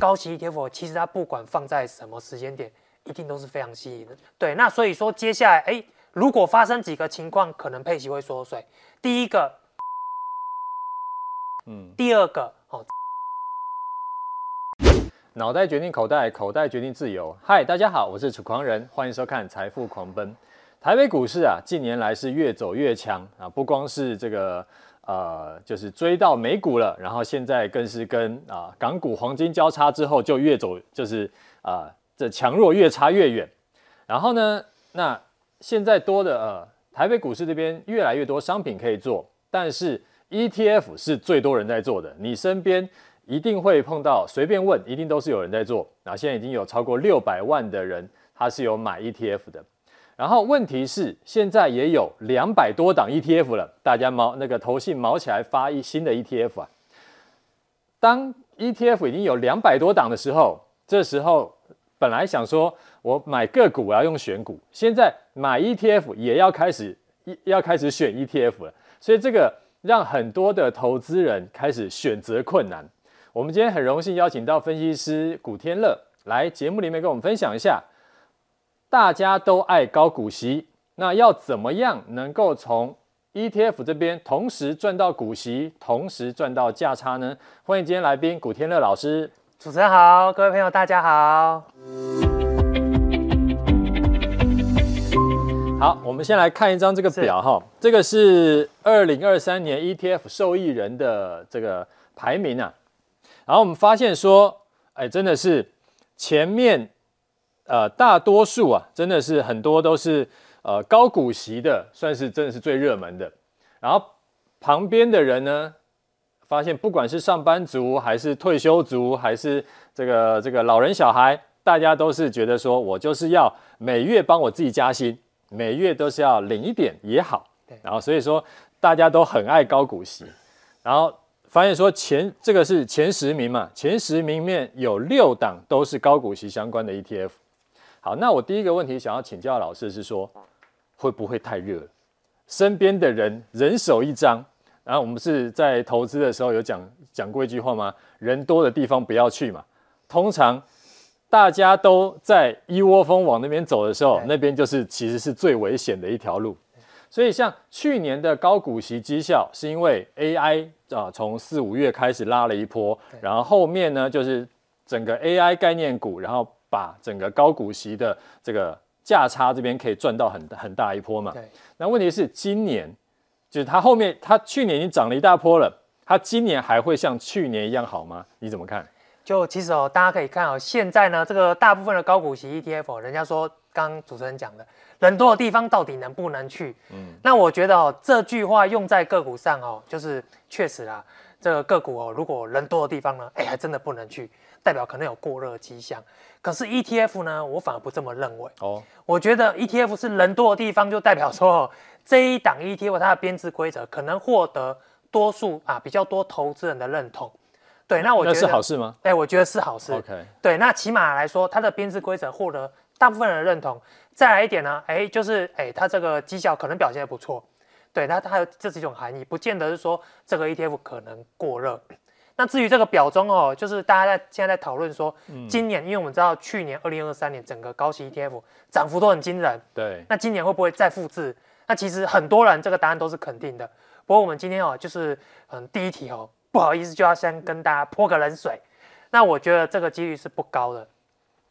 高息 ETF 其实它不管放在什么时间点，一定都是非常吸引的。对，那所以说接下来，哎，如果发生几个情况，可能配息会缩水。第一个，嗯，第二个，哦，脑袋决定口袋，口袋决定自由。嗨，大家好，我是楚狂人，欢迎收看《财富狂奔》。台北股市啊，近年来是越走越强啊，不光是这个。呃，就是追到美股了，然后现在更是跟啊、港股黄金交叉之后，就越走就是啊、这强弱越差越远。然后呢，那现在多的呃台北股市这边越来越多商品可以做，但是 ETF 是最多人在做的，你身边一定会碰到，随便问一定都是有人在做。那现在已经有超过六百万的人，他是有买 ETF 的。然后问题是，现在也有两百多档 ETF 了，大家毛那个投信毛起来发一新的 ETF 啊。当 ETF 已经有两百多档的时候，这时候本来想说我买个股我要用选股，现在买 ETF 也要开始要开始选 ETF 了，所以这个让很多的投资人开始选择困难。我们今天很荣幸邀请到分析师古天乐来节目里面跟我们分享一下。大家都爱高股息，那要怎么样能够从 ETF 这边同时赚到股息，同时赚到价差呢？欢迎今天来宾古天乐老师。主持人好，各位朋友大家好。好，我们先来看一张这个表哈，这个是二零二三年 ETF 受益人的这个排名啊。然后我们发现说，哎，真的是前面。呃，大多数啊，真的是很多都是呃高股息的，算是真的是最热门的。然后旁边的人呢，发现不管是上班族，还是退休族，还是这个这个老人小孩，大家都是觉得说我就是要每月帮我自己加薪，每月都是要领一点也好。对。然后所以说大家都很爱高股息。然后发现说前这个是前十名嘛，前十名面有六档都是高股息相关的 ETF。好，那我第一个问题想要请教老师是说，会不会太热？身边的人人手一张，然后我们是在投资的时候有讲讲过一句话吗？人多的地方不要去嘛。通常大家都在一窝蜂往那边走的时候，那边就是其实是最危险的一条路。所以像去年的高股息绩效，是因为 AI 啊从四五月开始拉了一波，然后后面呢就是整个 AI 概念股，然后。把整个高股息的这个价差这边可以赚到很很大一波嘛？对。那问题是今年，就是它后面它去年已经涨了一大波了，它今年还会像去年一样好吗？你怎么看？就其实哦，大家可以看哦，现在呢，这个大部分的高股息 ETF，人家说刚刚主持人讲的，人多的地方到底能不能去？嗯。那我觉得哦，这句话用在个股上哦，就是确实啦，这个个股哦，如果人多的地方呢，哎，还真的不能去。代表可能有过热迹象，可是 ETF 呢，我反而不这么认为。哦，我觉得 ETF 是人多的地方，就代表说这一档 ETF 它的编制规则可能获得多数啊比较多投资人的认同。对，那我觉得那是好事吗？哎，我觉得是好事。OK，对，那起码来说，它的编制规则获得大部分人的认同。再来一点呢，哎，就是哎，它这个绩效可能表现得不错。对，那它有这是一种含义，不见得是说这个 ETF 可能过热。那至于这个表中哦，就是大家在现在在讨论说，今年，因为我们知道去年二零二三年整个高息 ETF 涨幅都很惊人，对。那今年会不会再复制？那其实很多人这个答案都是肯定的。不过我们今天哦，就是嗯第一题哦，不好意思就要先跟大家泼个冷水。那我觉得这个几率是不高的。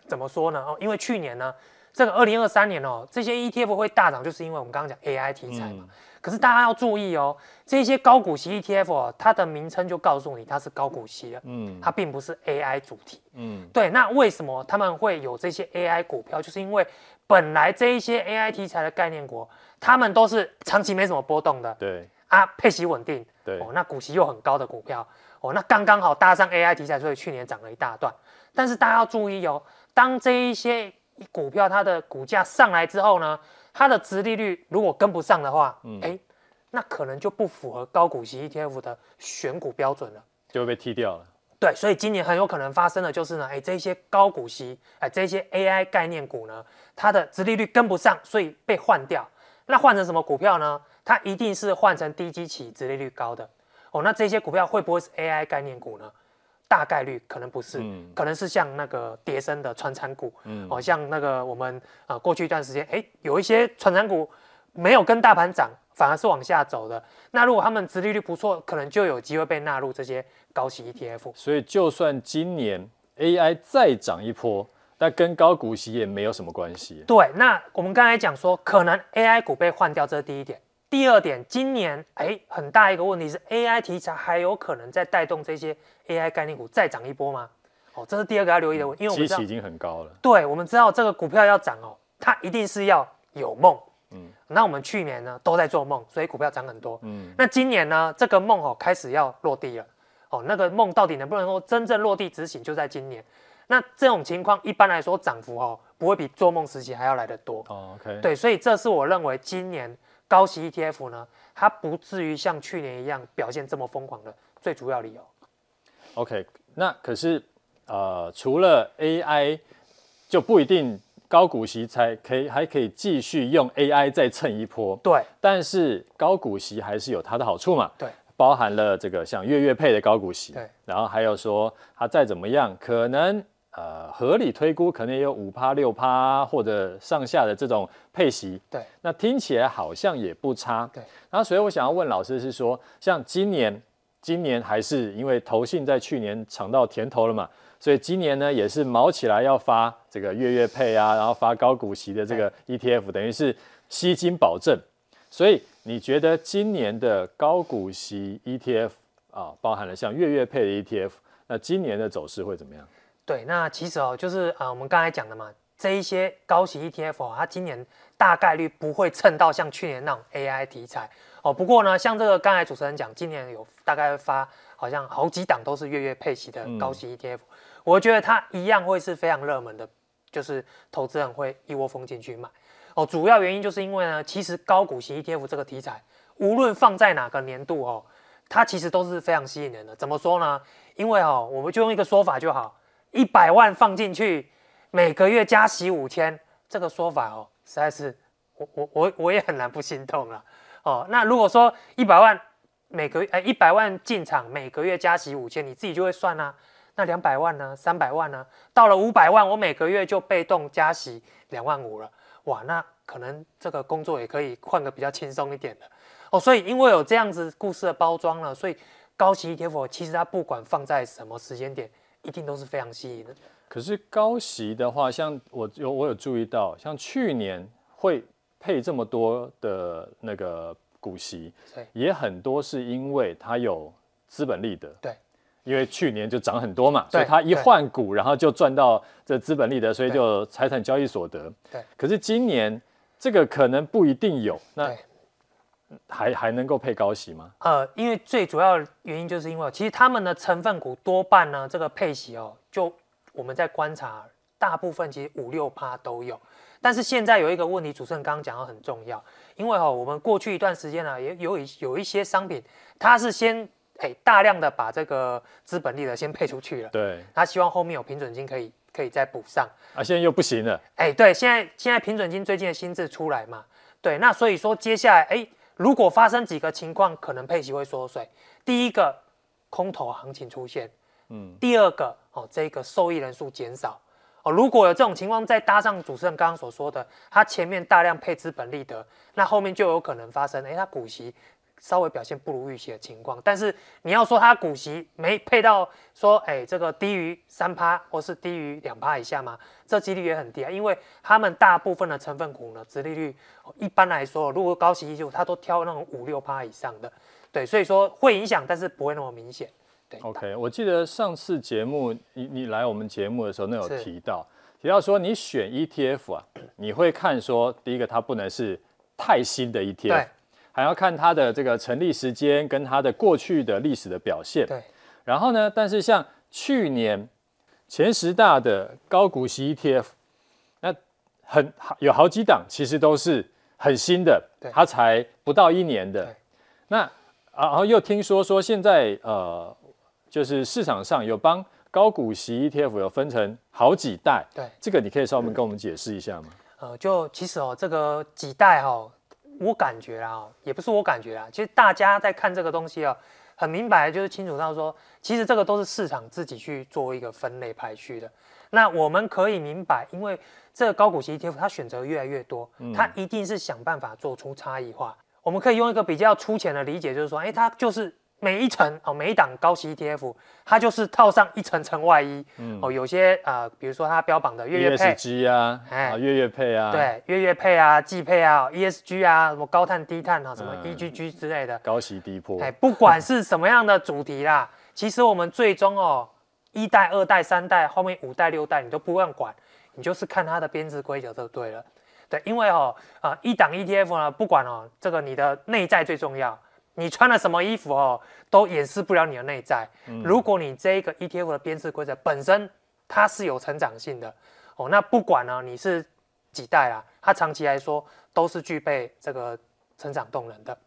怎么说呢？哦，因为去年呢，这个二零二三年哦，这些 ETF 会大涨，就是因为我们刚刚讲 AI 题材嘛。嗯可是大家要注意哦，这些高股息 ETF 哦，它的名称就告诉你它是高股息的，嗯，它并不是 AI 主题，嗯，对。那为什么他们会有这些 AI 股票？就是因为本来这一些 AI 题材的概念股，他们都是长期没什么波动的，对啊，配息稳定，对哦，那股息又很高的股票，哦，那刚刚好搭上 AI 题材，所以去年涨了一大段。但是大家要注意哦，当这一些股票它的股价上来之后呢，它的殖利率如果跟不上的话，嗯，哎，那可能就不符合高股息 ETF 的选股标准了，就会被踢掉了。对，所以今年很有可能发生的就是呢，哎，这些高股息，哎，这些 AI 概念股呢，它的殖利率跟不上，所以被换掉。那换成什么股票呢？它一定是换成低基期、殖利率高的。哦，那这些股票会不会是 AI 概念股呢？大概率可能不是，嗯、可能是像那个跌升的传产股，嗯、哦，像那个我们呃过去一段时间，哎，有一些传产股没有跟大盘涨，反而是往下走的。那如果他们殖利率不错，可能就有机会被纳入这些高息 ETF。所以就算今年 AI 再涨一波，但跟高股息也没有什么关系。对，那我们刚才讲说，可能 AI 股被换掉，这是第一点。第二点，今年哎，很大一个问题是 AI 题材还有可能再带动这些 AI 概念股再涨一波吗？哦，这是第二个要留意的问题，因为我们知道已经很高了。对，我们知道这个股票要涨哦，它一定是要有梦。嗯，那我们去年呢都在做梦，所以股票涨很多。嗯，那今年呢这个梦哦开始要落地了。哦，那个梦到底能不能够真正落地执行，就在今年。那这种情况一般来说涨幅哦不会比做梦时期还要来得多。哦，OK。对，所以这是我认为今年。高息 ETF 呢，它不至于像去年一样表现这么疯狂的最主要理由。OK，那可是呃，除了 AI 就不一定高股息才可以还可以继续用 AI 再蹭一波。对，但是高股息还是有它的好处嘛。对，包含了这个像月月配的高股息。对，然后还有说它再怎么样可能。呃，合理推估可能也有五趴六趴或者上下的这种配息，对，那听起来好像也不差，对。然后所以我想要问老师是说，像今年，今年还是因为投信在去年尝到甜头了嘛，所以今年呢也是卯起来要发这个月月配啊，然后发高股息的这个 ETF，等于是吸金保证。所以你觉得今年的高股息 ETF 啊，包含了像月月配的 ETF，那今年的走势会怎么样？对，那其实哦，就是呃，我们刚才讲的嘛，这一些高息 ETF 哦，它今年大概率不会蹭到像去年那种 AI 题材哦。不过呢，像这个刚才主持人讲，今年有大概会发好像好几档都是月月配息的高息 ETF，嗯，我觉得它一样会是非常热门的，就是投资人会一窝蜂进去买哦。主要原因就是因为呢，其实高股息 ETF 这个题材，无论放在哪个年度哦，它其实都是非常吸引人的。怎么说呢？因为哦，我们就用一个说法就好。一百万放进去，每个月加息五千，这个说法哦，实在是我我我我也很难不心痛了哦。那如果说一百万每个月哎一百万进场，每个月加息五千，你自己就会算啦、那两百万呢？三百万呢？到了五百万，我每个月就被动加息两万五了。哇，那可能这个工作也可以换个比较轻松一点的哦。所以因为有这样子故事的包装了，所以高息 ETF 其实它不管放在什么时间点。一定都是非常吸引的。可是高息的话，像我有我有注意到，像去年会配这么多的那个股息，也很多是因为它有资本利得。对，因为去年就涨很多嘛，所以他一换股，然后就赚到这资本利得，所以就财产交易所得。对。可是今年这个可能不一定有。那还还能够配高息吗？呃，因为最主要原因就是因为，其实他们的成分股多半呢，这个配息哦，就我们在观察，大部分其实五六趴都有。但是现在有一个问题，主持人刚刚讲到很重要，因为哦，我们过去一段时间呢，也有一有一些商品，它是先哎大量的把这个资本利得先配出去了，对，他希望后面有平准金可以可以再补上。啊，现在又不行了。哎，对，现在现在平准金最近的新制出来嘛，对，那所以说接下来哎。如果发生几个情况，可能配息会缩水。第一个，空头行情出现，嗯。第二个，哦，这个受益人数减少，哦，如果有这种情况，再搭上主持人刚刚所说的，他前面大量配资本利得，那后面就有可能发生，哎，他股息。稍微表现不如预期的情况，但是你要说它股息没配到说，哎、欸，这个低于三趴或是低于两趴以下吗？这几率也很低啊，因为他们大部分的成分股呢，殖利率一般来说，如果高息就它都挑那种五六趴以上的，对，所以说会影响，但是不会那么明显。对，OK，我记得上次节目你你来我们节目的时候，那有提到提到说你选 ETF 啊，你会看说第一个它不能是太新的 ETF。还要看它的这个成立时间跟它的过去的历史的表现。对。然后呢，但是像去年前十大的高股息 ETF，那很有好几档其实都是很新的，它才不到一年的。那啊，然后又听说说现在呃，就是市场上有帮高股息 ETF 有分成好几代。对。这个你可以稍微跟我们解释一下吗？呃，就其实哦，这个几代哈、哦。我感觉啊，也不是我感觉啊，其实大家在看这个东西啊，很明白，就是清楚到说，其实这个都是市场自己去做一个分类排序的。那我们可以明白，因为这个高股息 ETF 它选择越来越多，它一定是想办法做出差异化。我们可以用一个比较粗浅的理解，就是说，哎，它就是。每一层哦，每一档高息 ETF，它就是套上一层层外衣。嗯、哦，有些啊、呃，比如说它标榜的月月配 ESG 啊，哎，月月配啊，对，月月配啊，季配啊，ESG 啊，什么高碳低碳啊，什么 EGG 之类的，嗯、高息低波。哎，不管是什么样的主题啦，其实我们最终哦，一代、二代、三代，后面五代、六代，你都不用管，你就是看它的编制规则就对了。对，因为哦，啊、呃，一档 ETF 呢，不管哦，这个你的内在最重要。你穿了什么衣服哦，都掩饰不了你的内在。嗯、如果你这个 ETF 的编制规则本身它是有成长性的哦，那不管呢你是几代啊，它长期来说都是具备这个成长动能的。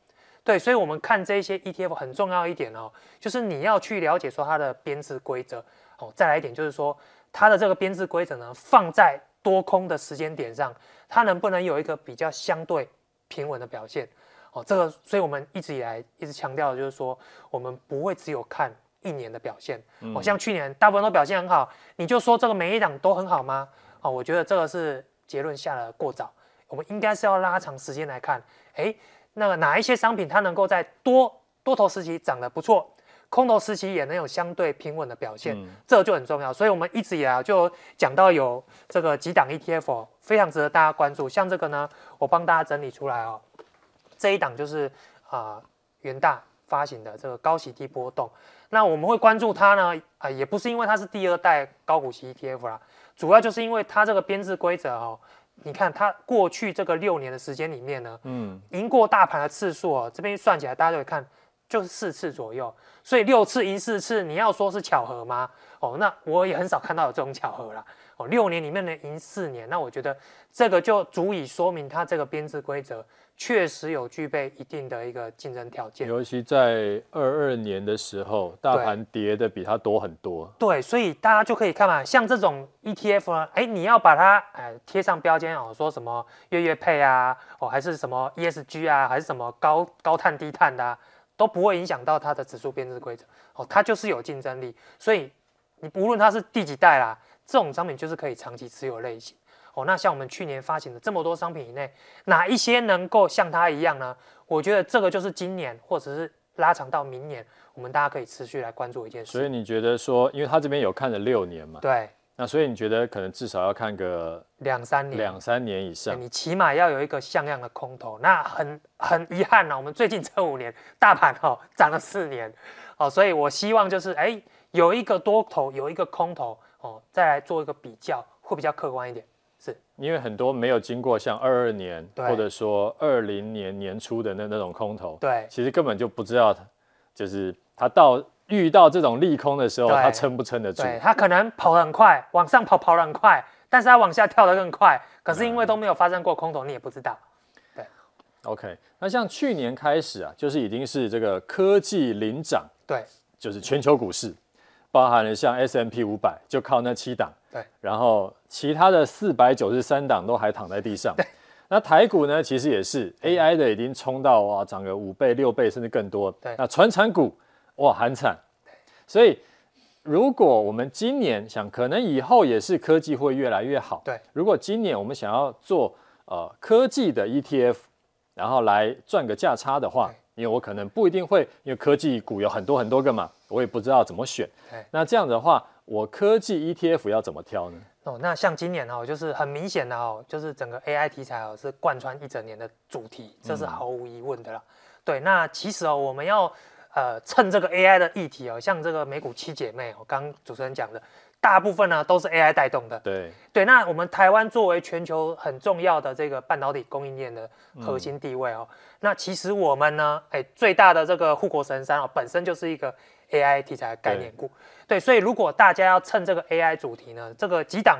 对，所以我们看这些 ETF 很重要一点哦，就是你要去了解说它的编制规则哦。再来一点就是说它的这个编制规则呢，放在多空的时间点上，它能不能有一个比较相对平稳的表现？哦，这个，所以我们一直以来一直强调的就是说，我们不会只有看一年的表现。哦，像去年大部分都表现很好，你就说这个每一档都很好吗？哦，我觉得这个是结论下的过早。我们应该是要拉长时间来看，诶，那个哪一些商品它能够在多多头时期涨得不错，空头时期也能有相对平稳的表现，嗯、这个就很重要。所以我们一直以来就讲到有这个几档 ETF 非常值得大家关注。像这个呢，我帮大家整理出来哦。这一档就是啊、呃，元大发行的这个高息低波动。那我们会关注它呢，啊、呃，也不是因为它是第二代高股息 ETF 啦，主要就是因为它这个编制规则哦。你看它过去这个六年的时间里面呢，嗯，赢过大盘的次数哦，这边算起来大家就会看，就是四次左右。所以六次赢四次，你要说是巧合吗？哦，那我也很少看到有这种巧合啦。哦，六年里面能赢四年，那我觉得这个就足以说明它这个编制规则。确实有具备一定的一个竞争条件，尤其在二二年的时候，大盘跌的比它多很多。对，所以大家就可以看嘛，像这种 ETF 呢，哎，你要把它哎贴上标签哦，说什么月月配啊，哦还是什么 ESG 啊，还是什么高高碳低碳的啊，都不会影响到它的指数编制规则哦，它就是有竞争力。所以你无论它是第几代啦，这种商品就是可以长期持有类型。哦，那像我们去年发行的这么多商品以内，哪一些能够像它一样呢？我觉得这个就是今年或者是拉长到明年，我们大家可以持续来关注一件事。所以你觉得说，因为他这边有看了六年嘛？对。那所以你觉得可能至少要看个两三年，两三年以上，你起码要有一个像样的空头。那很很遗憾呢、啊，我们最近这五年大盘哦涨了四年，哦，所以我希望就是哎有一个多头，有一个空头哦，再来做一个比较，会比较客观一点。是因为很多没有经过像二二年或者说二零年年初的那那种空头，对，其实根本就不知道，就是他到遇到这种利空的时候，他撑不撑得住？对，他可能跑得很快，往上跑跑得很快，但是他往下跳得更快。可是因为都没有发生过空头，你也不知道。对，OK，那像去年开始啊，就是已经是这个科技领涨，对，就是全球股市，包含了像 S M P 五百，就靠那七档。对，然后其他的四百九十三档都还躺在地上。对，那台股呢，其实也是 AI 的已经冲到哇，涨个五倍、六倍甚至更多。对，那传产股哇，很惨。所以如果我们今年想，可能以后也是科技会越来越好。对，如果今年我们想要做呃科技的 ETF，然后来赚个价差的话，因为我可能不一定会，因为科技股有很多很多个嘛，我也不知道怎么选。那这样的话。我科技 ETF 要怎么挑呢？哦，那像今年哦，就是很明显的哦，就是整个 AI 题材哦是贯穿一整年的主题，这是毫无疑问的啦。嗯、对，那其实哦，我们要呃趁这个 AI 的议题哦，像这个美股七姐妹哦，刚刚主持人讲的，大部分呢都是 AI 带动的。对对，那我们台湾作为全球很重要的这个半导体供应链的核心地位哦，嗯、那其实我们呢，哎，最大的这个护国神山哦，本身就是一个。AI 题材的概念股，对，对，所以如果大家要趁这个 AI 主题呢，这个几档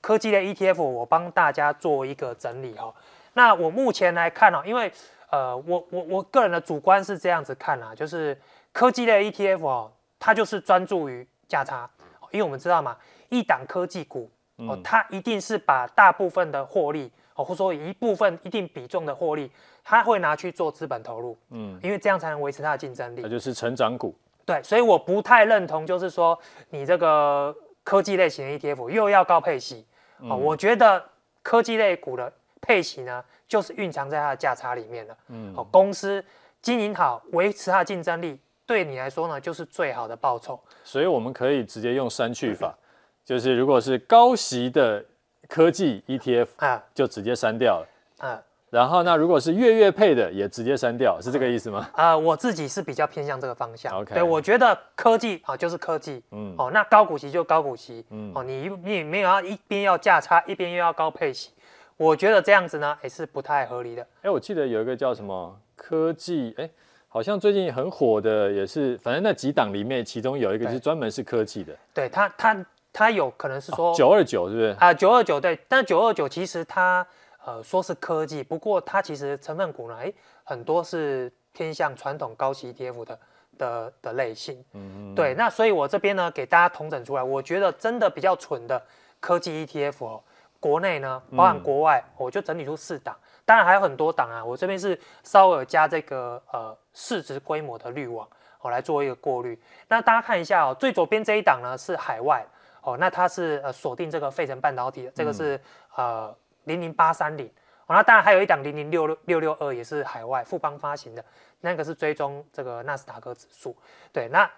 科技的 ETF，我帮大家做一个整理哦。那我目前来看哦，因为呃，我我我个人的主观是这样子看啊，就是科技类 ETF 哦，它就是专注于价差，因为我们知道嘛，一档科技股哦，它一定是把大部分的获利哦，或者说一部分一定比重的获利，它会拿去做资本投入，嗯，因为这样才能维持它的竞争力。那就是成长股。对，所以我不太认同，就是说你这个科技类型的 ETF 又要高配息，哦，嗯，我觉得科技类股的配息呢，就是蕴藏在它的价差里面了，嗯，哦，公司经营好，维持它的竞争力。对你来说呢，就是最好的报酬。所以我们可以直接用删去法，就是如果是高息的科技 ETF 啊，就直接删掉了。啊，然后那如果是月月配的，也直接删掉，是这个意思吗？啊，我自己是比较偏向这个方向。OK，对，我觉得科技啊就是科技，嗯，哦，那高股息就高股息，嗯，哦，你你没有要一边要价差，一边又要高配息，我觉得这样子呢也是不太合理的。哎，我记得有一个叫什么科技，哎。好像最近很火的也是，反正那几档里面，其中有一个是专门是科技的。对，它它它有可能是说九二九是不是？啊，九二九对，但九二九其实它呃说是科技，不过它其实成分股呢，哎，很多是偏向传统高息 ETF 的的的类型。嗯嗯。对，那所以我这边呢给大家统整出来，我觉得真的比较蠢的科技 ETF 哦，国内呢，包含国外，嗯、我就整理出四档。当然还有很多档啊，我这边是稍微加这个呃市值规模的滤网，我、哦、来做一个过滤。那大家看一下哦，最左边这一档呢是海外哦，那它是呃锁定这个费城半导体的，这个是呃零零八三零。哦，那当然还有一档零零六六六六二也是海外富邦发行的，那个是追踪这个纳斯达克指数。对，那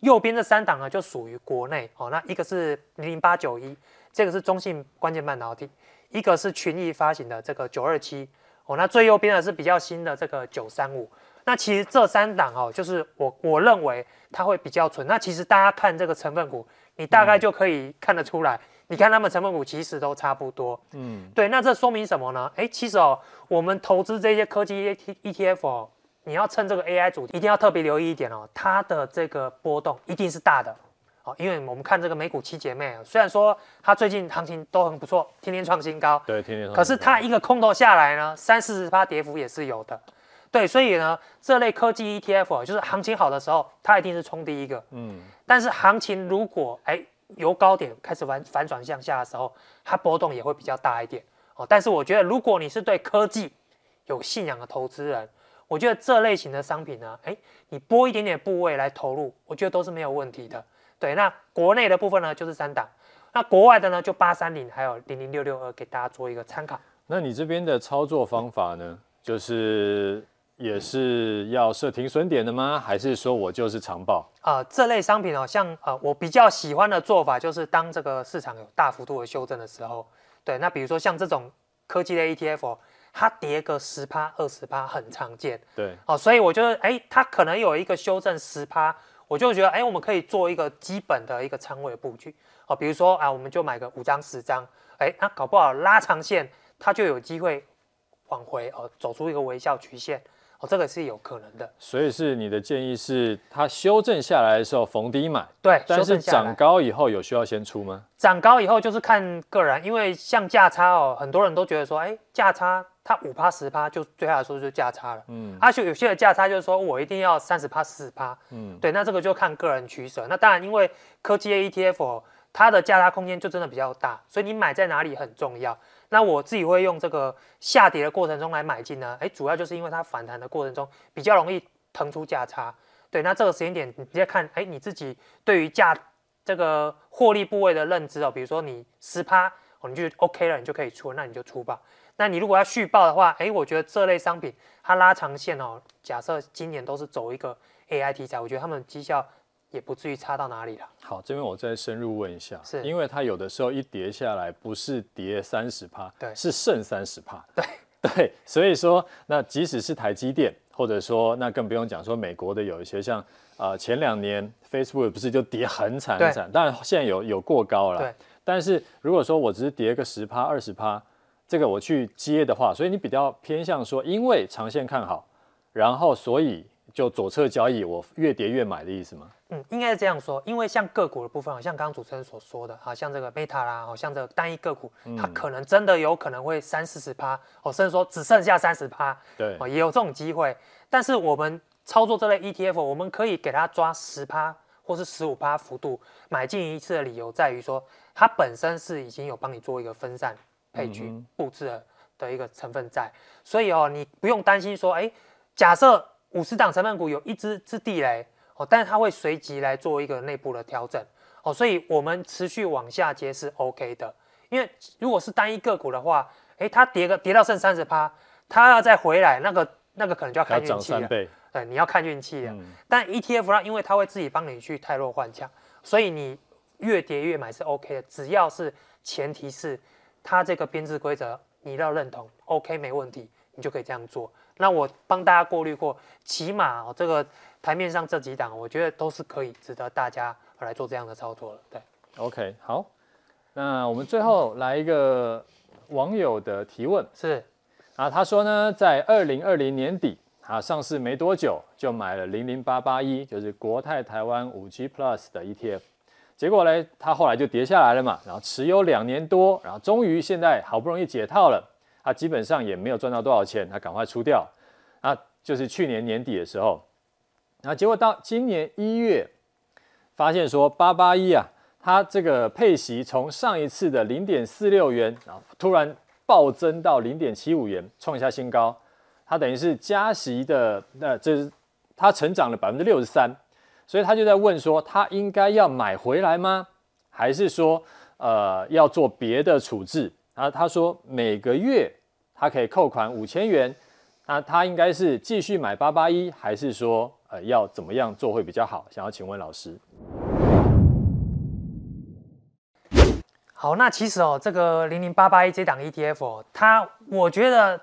右边这三档呢就属于国内哦，那一个是零零八九一，这个是中信关键半导体。一个是群益发行的这个九二七哦，那最右边的是比较新的这个九三五。那其实这三档哦，就是我我认为它会比较纯。那其实大家看这个成分股，你大概就可以看得出来。嗯、你看他们成分股其实都差不多。嗯，对。那这说明什么呢？哎，其实哦，我们投资这些科技 ETF 哦，你要趁这个 AI 主题，一定要特别留意一点哦，它的这个波动一定是大的。因为我们看这个美股七姐妹啊，虽然说它最近行情都很不错，天天创新高，对，天天创新高。可是它一个空头下来呢，三四十趴跌幅也是有的，对，所以呢，这类科技 ETF 就是行情好的时候，它一定是冲第一个，嗯。但是行情如果哎由高点开始反反转向下的时候，它波动也会比较大一点哦。但是我觉得，如果你是对科技有信仰的投资人，我觉得这类型的商品呢，哎，你拨一点点部位来投入，我觉得都是没有问题的。对，那国内的部分呢，就是三档，那国外的呢，就八三零还有零零六六二，给大家做一个参考。那你这边的操作方法呢，就是也是要设停损点的吗？还是说我就是长报？呃，这类商品哦，像呃，我比较喜欢的做法就是，当这个市场有大幅度的修正的时候，对，那比如说像这种科技类 ETF，它跌个十趴、二十趴很常见。对，哦，所以我觉得，哎，它可能有一个修正十趴。我就觉得，哎，我们可以做一个基本的一个仓位布局，哦，比如说啊，我们就买个五张、十张，哎，那搞不好拉长线，它就有机会往回哦，走出一个微笑曲线，哦，这个是有可能的。所以是你的建议是，它修正下来的时候逢低买，对，但是涨高以后有需要先出吗？涨高以后就是看个人，因为像价差哦，很多人都觉得说，哎，价差。它五趴十趴就对他来说就价差了，嗯，而且有些的价差就是说我一定要三十趴四十趴，嗯，对，那这个就看个人取舍。那当然，因为科技 ETF 它的价差空间就真的比较大，所以你买在哪里很重要。那我自己会用这个下跌的过程中来买进呢，哎，主要就是因为它反弹的过程中比较容易腾出价差，对，那这个时间点你直接看，哎，你自己对于价这个获利部位的认知哦，比如说你十趴哦，你就 OK 了，你就可以出，那你就出吧。那你如果要续报的话，哎，我觉得这类商品它拉长线哦，假设今年都是走一个 AI 题材，我觉得他们绩效也不至于差到哪里了。好，这边我再深入问一下，是因为它有的时候一跌下来，不是跌三十趴，对，是剩三十趴，对对，所以说那即使是台积电，或者说那更不用讲说美国的有一些像啊、呃、前两年 Facebook 不是就跌很惨很惨，当然现在有有过高了，对，但是如果说我只是跌个十趴二十趴。这个我去接的话，所以你比较偏向说，因为长线看好，然后所以就左侧交易，我越跌越买的意思吗？嗯，应该是这样说，因为像个股的部分，像刚刚主持人所说的，好像这个 Meta 啦，好像这个单一个股，它可能真的有可能会三四十趴，哦，甚至说只剩下三十趴，对，哦，也有这种机会。但是我们操作这类 ETF，我们可以给它抓十趴或是十五趴幅度买进一次的理由在于说，它本身是已经有帮你做一个分散。配局布置了的一个成分在，所以哦，你不用担心说，哎，假设五十档成分股有一只是地雷哦，但是它会随即来做一个内部的调整哦，所以我们持续往下接是 OK 的，因为如果是单一个股的话，哎，它跌个跌到剩三十趴，它要再回来，那个那个可能就要看运气了，对，你要看运气了。嗯、但 ETF 它，因为它会自己帮你去汰弱换强，所以你越跌越买是 OK 的，只要是前提是它这个编制规则你要认同，OK 没问题，你就可以这样做。那我帮大家过滤过，起码哦，这个台面上这几档，我觉得都是可以值得大家来做这样的操作了。对，OK，好，那我们最后来一个网友的提问，是啊，他说呢，在二零二零年底啊上市没多久，就买了零零八八一，就是国泰台湾五 G Plus 的 ETF，结果呢，他后来就跌下来了嘛，然后持有两年多，然后终于现在好不容易解套了。他基本上也没有赚到多少钱，他赶快出掉。那就是去年年底的时候，然后结果到今年一月，发现说八八一啊，它这个配息从上一次的零点四六元，然后突然暴增到零点七五元，创下新高。它等于是加息的，那这是它成长了百分之六十三，所以他就在问说，他应该要买回来吗？还是说，呃，要做别的处置？然后他说每个月。他可以扣款五千元，那他应该是继续买八八一，还是说呃要怎么样做会比较好？想要请问老师。好，那其实哦，这个零零八八一这档 ETF 哦，它我觉得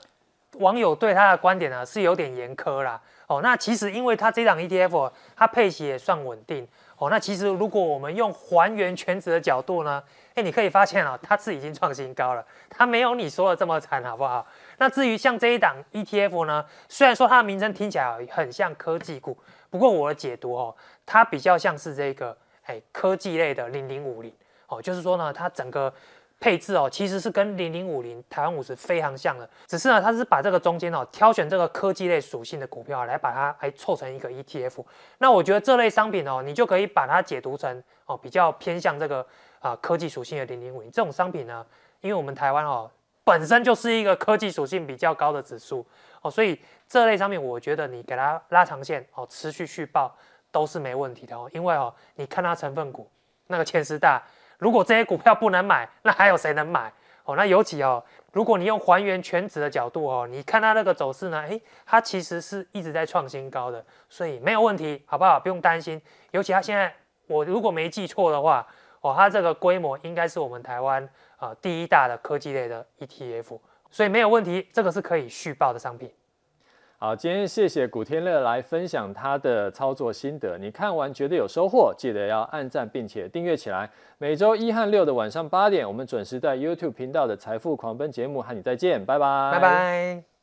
网友对它的观点呢是有点严苛啦。哦，那其实因为它这档 ETF 它配息也算稳定哦，那其实如果我们用还原全值的角度呢？哎，你可以发现啊，它是已经创新高了，它没有你说的这么惨，好不好？那至于像这一档 ETF 呢，虽然说它的名称听起来很像科技股，不过我的解读哦，它比较像是这个哎科技类的零零五零哦，就是说呢，它整个配置哦，其实是跟零零五零台湾五十非常像的，只是呢，它是把这个中间哦挑选这个科技类属性的股票来把它来凑成一个 ETF。那我觉得这类商品哦，你就可以把它解读成哦比较偏向这个。啊，科技属性的零零五零这种商品呢，因为我们台湾哦本身就是一个科技属性比较高的指数哦，所以这类商品我觉得你给它拉长线哦，持续续报都是没问题的哦。因为哦，你看它成分股那个前十大，如果这些股票不能买，那还有谁能买哦？那尤其哦，如果你用还原全值的角度哦，你看它那个走势呢，诶，它其实是一直在创新高的，所以没有问题，好不好？不用担心。尤其它现在，我如果没记错的话。哦，它这个规模应该是我们台湾啊、呃、第一大的科技类的 ETF，所以没有问题，这个是可以续报的商品。好，今天谢谢古天乐来分享他的操作心得，你看完觉得有收获，记得要按赞并且订阅起来。每周一和六的晚上八点，我们准时在 YouTube 频道的财富狂奔节目和你再见，拜拜，拜拜。